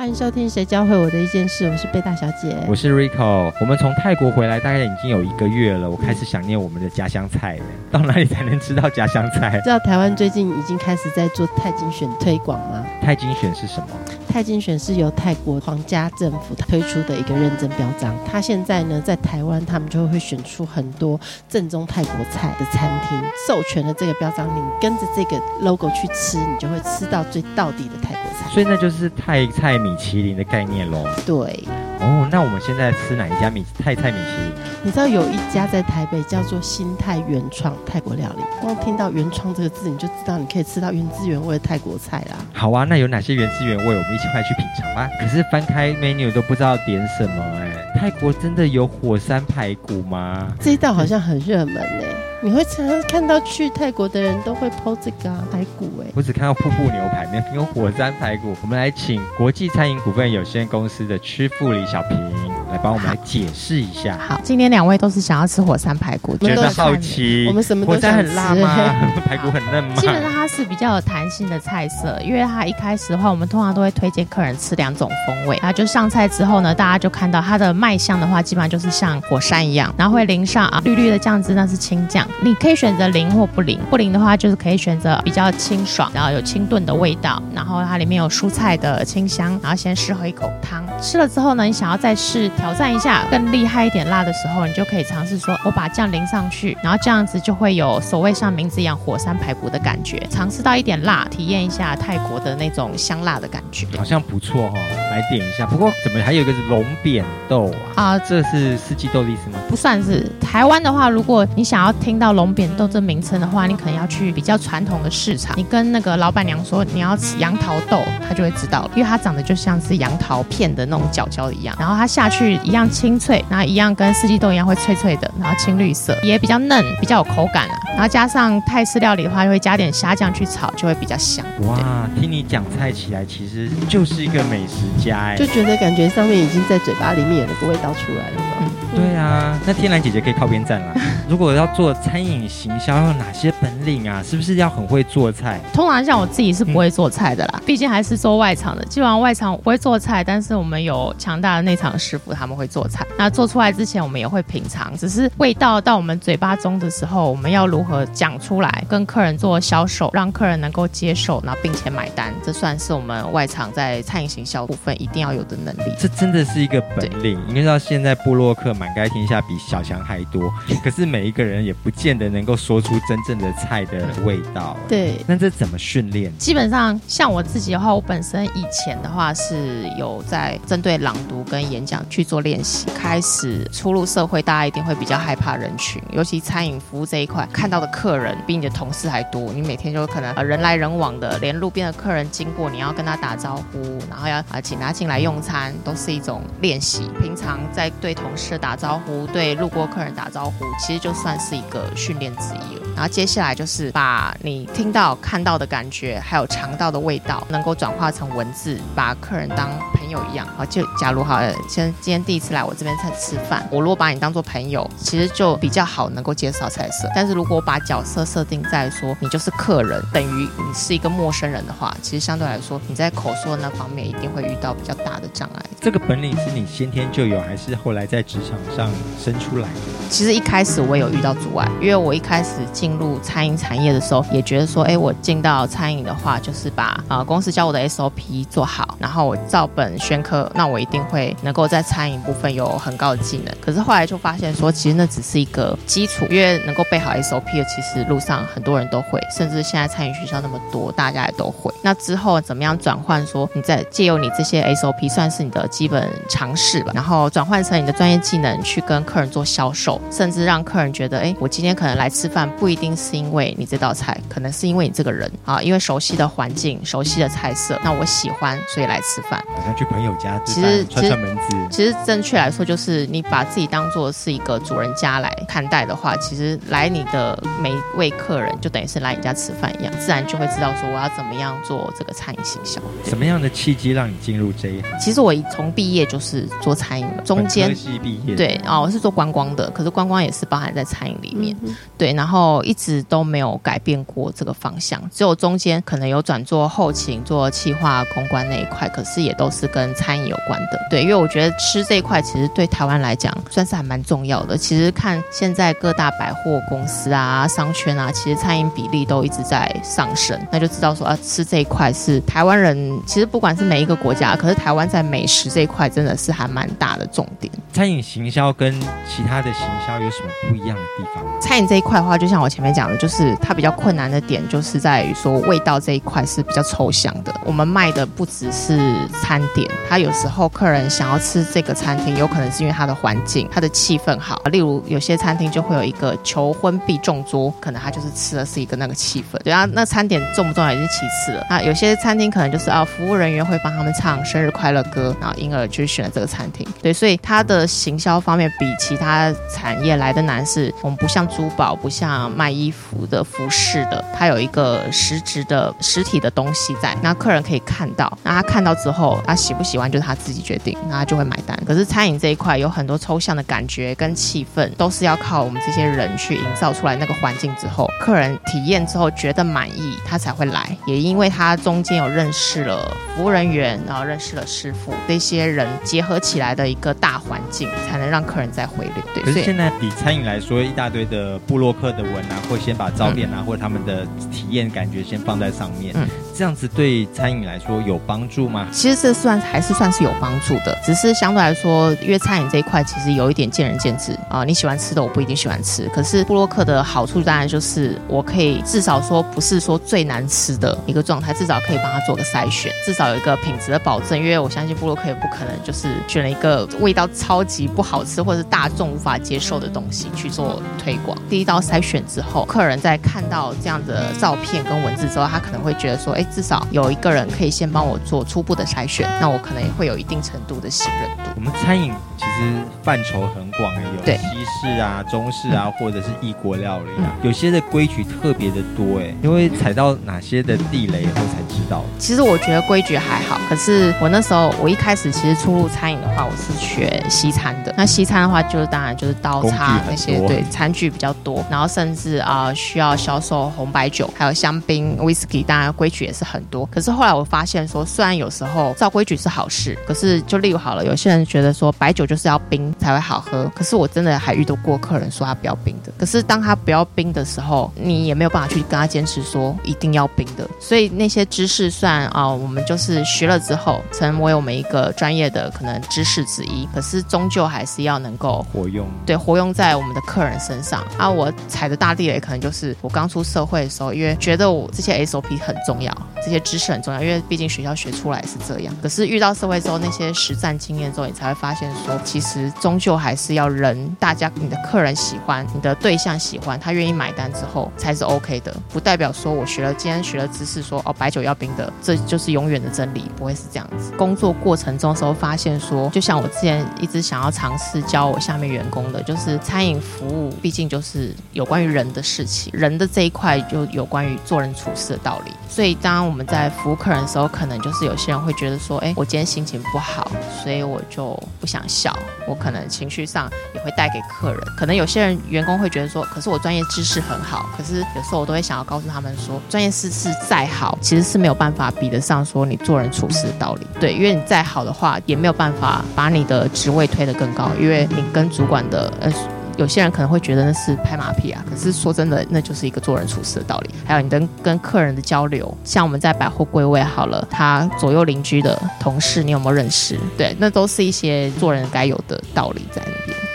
欢迎收听《谁教会我的一件事》，我是贝大小姐，我是 Rico。我们从泰国回来大概已经有一个月了，我开始想念我们的家乡菜了。到哪里才能吃到家乡菜？知道台湾最近已经开始在做泰精选推广吗？泰精选是什么？泰精选是由泰国皇家政府推出的一个认证标章。它现在呢，在台湾他们就会选出很多正宗泰国菜的餐厅，授权了这个标章，你跟着这个 logo 去吃，你就会吃到最到底的泰国菜。所以那就是泰菜米其林的概念喽。对。哦，那我们现在吃哪一家米泰菜米其林？你知道有一家在台北叫做新泰原创泰国料理，光听到“原创”这个字，你就知道你可以吃到原汁原味的泰国菜啦。好啊，那有哪些原汁原味？我们一起快去品尝吧。可是翻开 menu 都不知道点什么哎。泰国真的有火山排骨吗？这一道好像很热门哎，你会常常看到去泰国的人都会剖这个排骨哎。我只看到瀑布牛排，没有火山排骨。我们来请国际餐饮股份有限公司的屈富李小平。来帮我们来解释一下。好，今天两位都是想要吃火山排骨，觉得好奇。我们什么火山很辣吗？排骨很嫩吗？基本上它是比较有弹性的菜色，因为它一开始的话，我们通常都会推荐客人吃两种风味。然后就上菜之后呢，大家就看到它的卖相的话，基本上就是像火山一样，然后会淋上啊绿绿的酱汁，那是青酱。你可以选择淋或不淋，不淋的话就是可以选择比较清爽，然后有清炖的味道，然后它里面有蔬菜的清香，然后先试喝一口汤。吃了之后呢，你想要再试挑战一下更厉害一点辣的时候，你就可以尝试说，我把酱淋上去，然后这样子就会有所谓像名字一样火山排骨的感觉，尝试到一点辣，体验一下泰国的那种香辣的感觉，好像不错哈，来点一下。不过怎么还有一个是龙扁豆啊？啊，这是四季豆的意思吗？不算是。台湾的话，如果你想要听到龙扁豆这名称的话，你可能要去比较传统的市场，你跟那个老板娘说你要吃杨桃豆，她就会知道了，因为它长得就像是杨桃片的。那种角角一样，然后它下去一样清脆，然后一样跟四季豆一样会脆脆的，然后青绿色也比较嫩，比较有口感啊。然后加上泰式料理的话，又会加点虾酱去炒，就会比较香。哇，听你讲菜起来，其实就是一个美食家哎，就觉得感觉上面已经在嘴巴里面有那个味道出来了嘛。对啊，那天蓝姐姐可以靠边站了。如果要做餐饮行销，要哪些本领啊？是不是要很会做菜？通常像我自己是不会做菜的啦，毕竟还是做外场的。基本上外场不会做菜，但是我们有强大的内场师傅，他们会做菜。那做出来之前，我们也会品尝，只是味道到我们嘴巴中的时候，我们要如何讲出来，跟客人做销售，让客人能够接受，然后并且买单，这算是我们外场在餐饮行销部分一定要有的能力。这真的是一个本领。你知道现在布洛克满街天下比小强还多，可是每一个人也不见得能够说出真正的菜的味道。对，那这怎么训练？基本上像我自己的话，我本身以前的话是有在针对朗读跟演讲去做练习。开始初入社会，大家一定会比较害怕人群，尤其餐饮服务这一块，看到的客人比你的同事还多。你每天就可能呃人来人往的，连路边的客人经过，你要跟他打招呼，然后要啊请他进来用餐，都是一种练习。平常在对同事打打招呼，对路过客人打招呼，其实就算是一个训练之一了。然后接下来就是把你听到、看到的感觉，还有尝到的味道，能够转化成文字，把客人当朋友一样。好，就假如好，先今天第一次来我这边菜吃饭，我如果把你当做朋友，其实就比较好能够介绍菜色。但是如果我把角色设定在说你就是客人，等于你是一个陌生人的话，其实相对来说你在口说那方面一定会遇到比较大的障碍。这个本领是你先天就有，还是后来在职场上生出来的？其实一开始我有遇到阻碍，因为我一开始进进入餐饮产业的时候，也觉得说，哎，我进到餐饮的话，就是把啊公司教我的 SOP 做好，然后我照本宣科，那我一定会能够在餐饮部分有很高的技能。可是后来就发现说，其实那只是一个基础，因为能够背好 SOP 的，其实路上很多人都会，甚至现在餐饮学校那么多，大家也都会。那之后怎么样转换？说你在借由你这些 SOP，算是你的基本常识吧，然后转换成你的专业技能去跟客人做销售，甚至让客人觉得，哎，我今天可能来吃饭，不一定是因为你这道菜，可能是因为你这个人啊，因为熟悉的环境、熟悉的菜色，那我喜欢，所以来吃饭。好像去朋友家，其实串串门子。其实正确来说，就是你把自己当做是一个主人家来看待的话，其实来你的每一位客人就等于是来你家吃饭一样，自然就会知道说我要怎么样做这个餐饮行销。什么样的契机让你进入这一行？其实我从毕业就是做餐饮了，中间毕业对啊，我是做观光的，可是观光也是包含在餐饮里面，对，然后一直都没有改变过这个方向，只有中间可能有转做后勤、做企划、公关那一块，可是也都是跟餐饮有关的。对，因为我觉得吃这一块其实对台湾来讲算是还蛮重要的。其实看现在各大百货公司啊、商圈啊，其实餐饮比例都一直在上升，那就知道说啊，吃这一块是台湾人其实不管是每一个国家，可是台湾在美食这一块真的是还蛮大的重点。餐饮行销跟其他的行销有什么不一样的地方？餐饮这一块的话，就像我前面讲的，就是它比较困难的点，就是在于说味道这一块是比较抽象的。我们卖的不只是餐点，它有时候客人想要吃这个餐厅，有可能是因为它的环境、它的气氛好。例如有些餐厅就会有一个求婚必中桌，可能他就是吃的是一个那个气氛。对啊，那餐点重不重要也是其次了。那有些餐厅可能就是啊，服务人员会帮他们唱生日快乐歌，然后因而就选了这个餐厅。对，所以它的行销方面比其他产业来的难。是我们不像珠宝，不像卖衣服的服饰的，它有一个实质的实体的东西在，那客人可以看到，那他看到之后，他喜不喜欢就是他自己决定，那他就会买单。可是餐饮这一块有很多抽象的感觉跟气氛，都是要靠我们这些人去营造出来那个环境之后，客人体验之后觉得满意，他才会来。也因为他中间有认识了服务人员，然后认识了师傅，这些人结合起来的一个大环境，才能让客人再回流。对，可是现在比餐饮来。说一大堆的布洛克的文啊，或先把照片啊，或者他们的体验感觉先放在上面，这样子对餐饮来说有帮助吗？其实这算还是算是有帮助的，只是相对来说，因为餐饮这一块其实有一点见仁见智啊。你喜欢吃的，我不一定喜欢吃。可是布洛克的好处当然就是我可以至少说不是说最难吃的一个状态，至少可以帮他做个筛选，至少有一个品质的保证。因为我相信布洛克也不可能就是选了一个味道超级不好吃或者是大众无法接受的东西去。做推广，第一道筛选之后，客人在看到这样的照片跟文字之后，他可能会觉得说，哎，至少有一个人可以先帮我做初步的筛选，那我可能也会有一定程度的信任度。我们餐饮其实范畴很广，有西式啊、中式啊，或者是异国料理啊，有些的规矩特别的多，哎，因为踩到哪些的地雷后才知道。其实我觉得规矩还好，可是我那时候我一开始其实初入餐饮的话，我是学西餐的，那西餐的话就是当然就是刀叉那些。对，餐具比较多，然后甚至啊需要销售红白酒，还有香槟、whisky，当然规矩也是很多。可是后来我发现说，虽然有时候照规矩是好事，可是就例如好了，有些人觉得说白酒就是要冰才会好喝，可是我真的还遇到过客人说他不要冰的。可是当他不要冰的时候，你也没有办法去跟他坚持说一定要冰的。所以那些知识算啊，我们就是学了之后，成为我们一个专业的可能知识之一。可是终究还是要能够活用，对，活用在我们的。客人身上啊，我踩的大地雷可能就是我刚出社会的时候，因为觉得我这些 SOP 很重要，这些知识很重要，因为毕竟学校学出来是这样。可是遇到社会之后，那些实战经验之后，你才会发现说，其实终究还是要人，大家你的客人喜欢，你的对象喜欢，他愿意买单之后才是 OK 的。不代表说我学了今天学了知识，说哦白酒要冰的，这就是永远的真理，不会是这样子。工作过程中时候发现说，就像我之前一直想要尝试教我下面员工的，就是餐饮。服务毕竟就是有关于人的事情，人的这一块就有关于做人处事的道理。所以当当我们在服务客人的时候，可能就是有些人会觉得说，哎，我今天心情不好，所以我就不想笑，我可能情绪上也会带给客人。可能有些人员工会觉得说，可是我专业知识很好，可是有时候我都会想要告诉他们说，专业知识再好，其实是没有办法比得上说你做人处事的道理。对，因为你再好的话，也没有办法把你的职位推得更高，因为你跟主管的呃。有些人可能会觉得那是拍马屁啊，可是说真的，那就是一个做人处事的道理。还有你跟跟客人的交流，像我们在百货柜位好了，他左右邻居的同事，你有没有认识？对，那都是一些做人该有的道理在。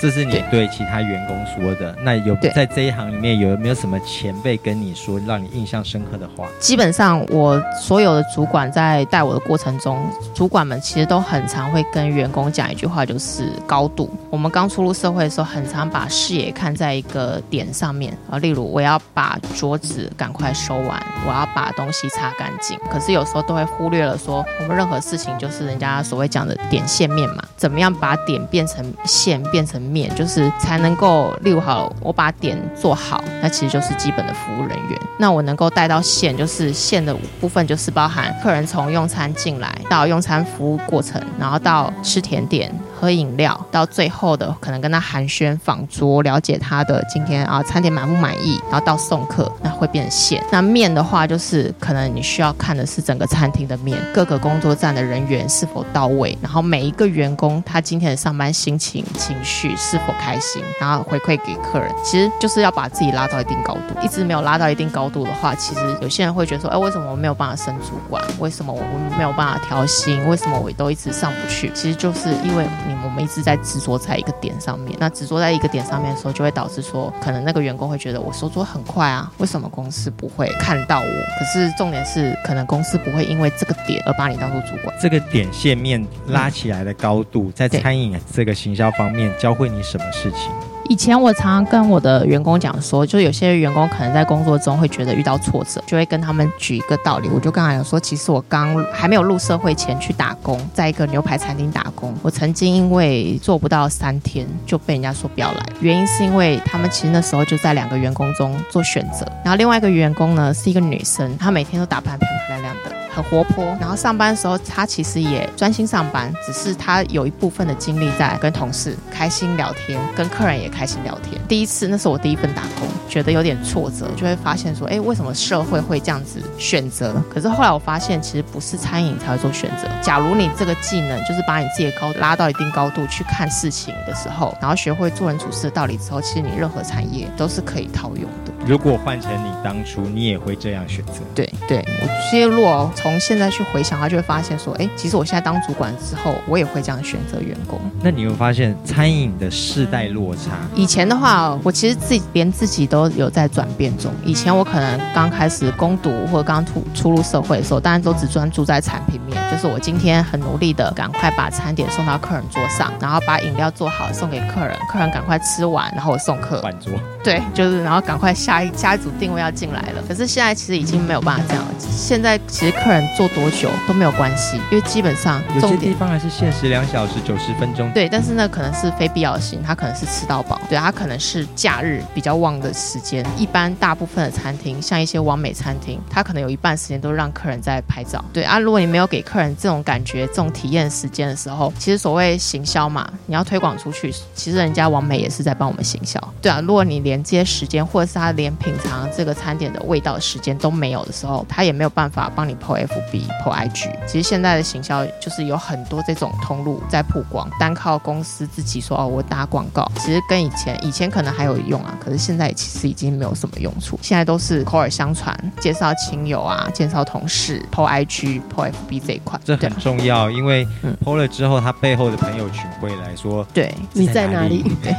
这是你对其他员工说的。那有在这一行里面有没有什么前辈跟你说让你印象深刻的话？基本上我所有的主管在带我的过程中，主管们其实都很常会跟员工讲一句话，就是高度。我们刚出入社会的时候，很常把视野看在一个点上面啊，例如我要把桌子赶快收完，我要把东西擦干净。可是有时候都会忽略了说，我们任何事情就是人家所谓讲的点线面嘛，怎么样把点变成线，变成面，就是才能够，例如好，我把点做好，那其实就是基本的服务人员。那我能够带到线，就是线的部分，就是包含客人从用餐进来到用餐服务过程，然后到吃甜点。喝饮料到最后的可能跟他寒暄访桌，了解他的今天啊餐点满不满意，然后到送客那会变现。那面的话就是可能你需要看的是整个餐厅的面，各个工作站的人员是否到位，然后每一个员工他今天的上班心情情绪是否开心，然后回馈给客人，其实就是要把自己拉到一定高度。一直没有拉到一定高度的话，其实有些人会觉得说，哎，为什么我没有办法升主管？为什么我没有办法调薪？为什么我都一直上不去？其实就是因为你。我们一直在执着在一个点上面，那执着在一个点上面的时候，就会导致说，可能那个员工会觉得我收桌很快啊，为什么公司不会看到我？可是重点是，可能公司不会因为这个点而把你当做主管。这个点线面拉起来的高度，在餐饮这个行销方面教会你什么事情？以前我常常跟我的员工讲说，就有些员工可能在工作中会觉得遇到挫折，就会跟他们举一个道理。我就刚才有说，其实我刚还没有入社会前去打工，在一个牛排餐厅打工，我曾经因为做不到三天就被人家说不要来，原因是因为他们其实那时候就在两个员工中做选择，然后另外一个员工呢是一个女生，她每天都打扮漂漂亮亮的。很活泼，然后上班的时候，他其实也专心上班，只是他有一部分的精力在跟同事开心聊天，跟客人也开心聊天。第一次，那是我第一份打工，觉得有点挫折，就会发现说，哎，为什么社会会这样子选择？可是后来我发现，其实不是餐饮才会做选择。假如你这个技能就是把你自己的高拉到一定高度去看事情的时候，然后学会做人处事的道理之后，其实你任何产业都是可以套用的。如果换成你当初，你也会这样选择？对对，我其实如果从现在去回想，他就会发现说，哎，其实我现在当主管之后，我也会这样选择员工。那你有发现餐饮的世代落差？以前的话，我其实自己连自己都有在转变中。以前我可能刚开始攻读或者刚出出入社会的时候，当然都只专注在产品面，就是我今天很努力的赶快把餐点送到客人桌上，然后把饮料做好送给客人，客人赶快吃完，然后我送客换桌。对，就是然后赶快下一下一组定位要进来了。可是现在其实已经没有办法这样了。现在其实客人坐多久都没有关系，因为基本上有些地方还是限时两小时九十分钟。对，但是那可能是非必要性，他可能是吃到饱。对，他可能是假日比较旺的时间。一般大部分的餐厅，像一些完美餐厅，他可能有一半时间都让客人在拍照。对啊，如果你没有给客人客人这种感觉、这种体验时间的时候，其实所谓行销嘛，你要推广出去，其实人家完美也是在帮我们行销。对啊，如果你连接时间，或者是他连品尝这个餐点的味道时间都没有的时候，他也没有办法帮你 PO FB、PO IG。其实现在的行销就是有很多这种通路在曝光，单靠公司自己说哦，我打广告，其实跟以前以前可能还有用啊，可是现在其实已经没有什么用处。现在都是口耳相传，介绍亲友啊，介绍同事，PO IG、PO FB 这一块，quite 这很重要，因为 PO 了之后，他背后的朋友群会来说，对你在哪里？对，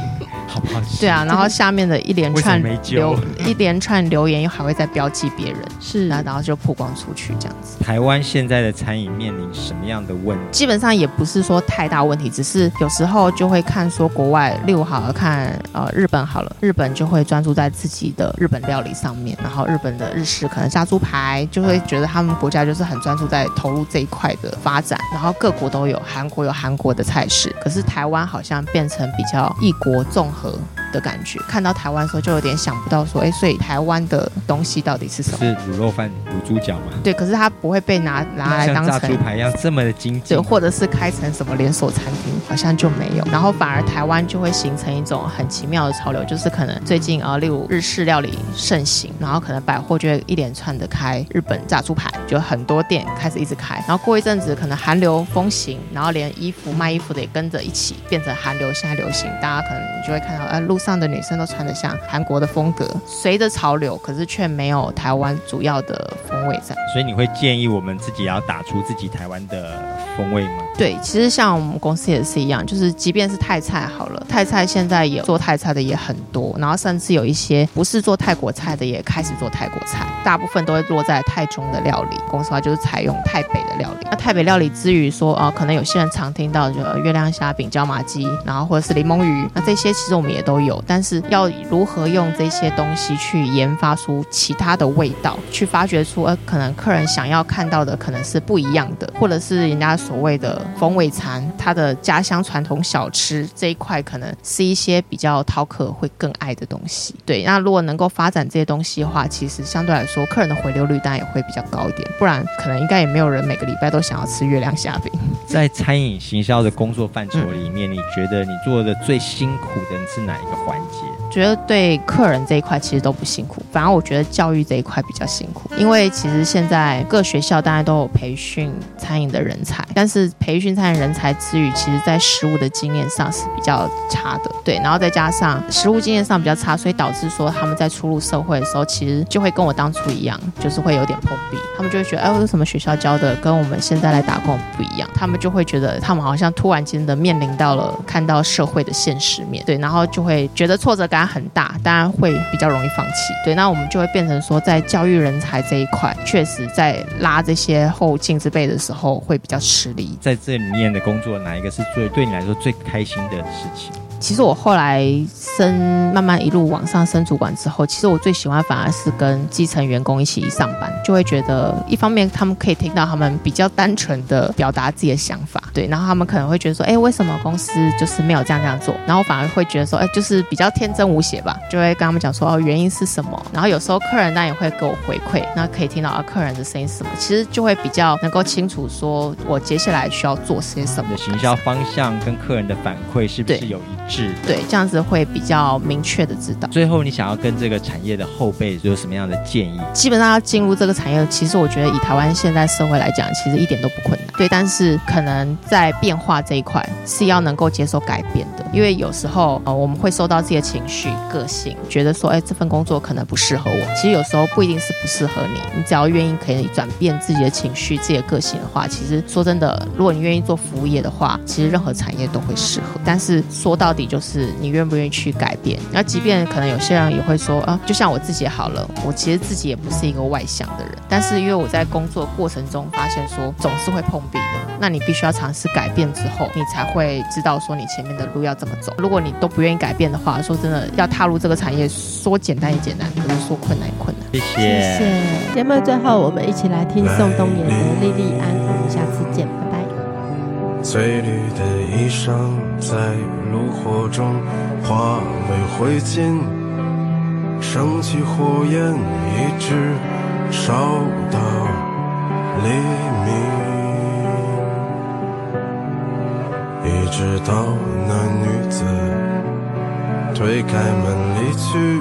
好不好？对啊，然后下面的。一连串留一连串留言，又还会再标记别人，是，然后就曝光出去这样子。台湾现在的餐饮面临什么样的问题？基本上也不是说太大问题，只是有时候就会看说国外，例如好了看呃日本好了，日本就会专注在自己的日本料理上面，然后日本的日式可能炸猪排，就会觉得他们国家就是很专注在投入这一块的发展，然后各国都有，韩国有韩国的菜式，可是台湾好像变成比较一国综合。的感觉，看到台湾的时候就有点想不到说，哎，所以台湾的东西到底是什么？是卤肉饭、卤猪脚吗？对，可是它不会被拿拿来当成炸猪排一样这么的精致，对，或者是开成什么连锁餐厅，好像就没有。然后反而台湾就会形成一种很奇妙的潮流，就是可能最近啊，例如日式料理盛行，然后可能百货就会一连串的开日本炸猪排，就很多店开始一直开。然后过一阵子可能韩流风行，然后连衣服卖衣服的也跟着一起变成韩流，现在流行，大家可能就会看到，哎，路。上的女生都穿得像韩国的风格，随着潮流，可是却没有台湾主要的风味在。所以你会建议我们自己要打出自己台湾的风味吗？对，其实像我们公司也是一样，就是即便是泰菜好了，泰菜现在也做泰菜的也很多，然后甚至有一些不是做泰国菜的也开始做泰国菜，大部分都会落在泰中的料理。公司话就是采用泰北的料理。那泰北料理之余说，哦，可能有些人常听到就月亮虾饼、椒麻鸡，然后或者是柠檬鱼，那这些其实我们也都有，但是要如何用这些东西去研发出其他的味道，去发掘出呃可能客人想要看到的可能是不一样的，或者是人家所谓的风味餐，它的家乡传统小吃这一块，可能是一些比较饕客会更爱的东西。对，那如果能够发展这些东西的话，其实相对来说，客人的回流率当然也会比较高一点。不然可能应该也没有人每个礼拜都想要吃月亮虾饼。在餐饮行销的工作范畴里面，你觉得你做的最辛苦的是哪一个环节？觉得对客人这一块其实都不辛苦，反而我觉得教育这一块比较辛苦。因为其实现在各学校大家都有培训餐饮的人才，但是培训餐饮人才之余，其实在食物的经验上是比较差的。对，然后再加上食物经验上比较差，所以导致说他们在初入社会的时候，其实就会跟我当初一样，就是会有点碰壁。他们就会觉得，哎，为什么学校教的跟我们现在来打工不一样？他们就会觉得他们好像突然间的面临到了看到社会的现实面，对，然后就会觉得挫折感很大，当然会比较容易放弃。对，那我们就会变成说，在教育人才这一块，确实在拉这些后进之辈的时候会比较吃力。在这里面的工作，哪一个是最对你来说最开心的事情？其实我后来升慢慢一路往上升主管之后，其实我最喜欢反而是跟基层员工一起上班，就会觉得一方面他们可以听到他们比较单纯的表达自己的想法，对，然后他们可能会觉得说，哎，为什么公司就是没有这样这样做？然后反而会觉得说，哎，就是比较天真无邪吧，就会跟他们讲说，哦，原因是什么？然后有时候客人那也会给我回馈，那可以听到啊客人的声音什么，其实就会比较能够清楚说我接下来需要做些什么。的行销方向跟客人的反馈是不是有一？是，对，这样子会比较明确的知道。最后，你想要跟这个产业的后辈有什么样的建议？基本上要进入这个产业，其实我觉得以台湾现在社会来讲，其实一点都不困难。对，但是可能在变化这一块是要能够接受改变的，因为有时候呃我们会受到自己的情绪、个性，觉得说，哎，这份工作可能不适合我。其实有时候不一定是不适合你，你只要愿意可以转变自己的情绪、自己的个性的话，其实说真的，如果你愿意做服务业的话，其实任何产业都会适合。但是说到底就是你愿不愿意去改变。那即便可能有些人也会说啊，就像我自己好了，我其实自己也不是一个外向的人，但是因为我在工作过程中发现说总是会碰壁的，那你必须要尝试改变之后，你才会知道说你前面的路要怎么走。如果你都不愿意改变的话，说真的要踏入这个产业，说简单也简单，可是说困难也困难。谢谢。谢谢。节目最后我们一起来听宋冬野的《莉莉安》，我们下次见，拜拜。翠绿的衣裳在炉火中化为灰烬，升起火焰，一直烧到黎明，一直到那女子推开门离去，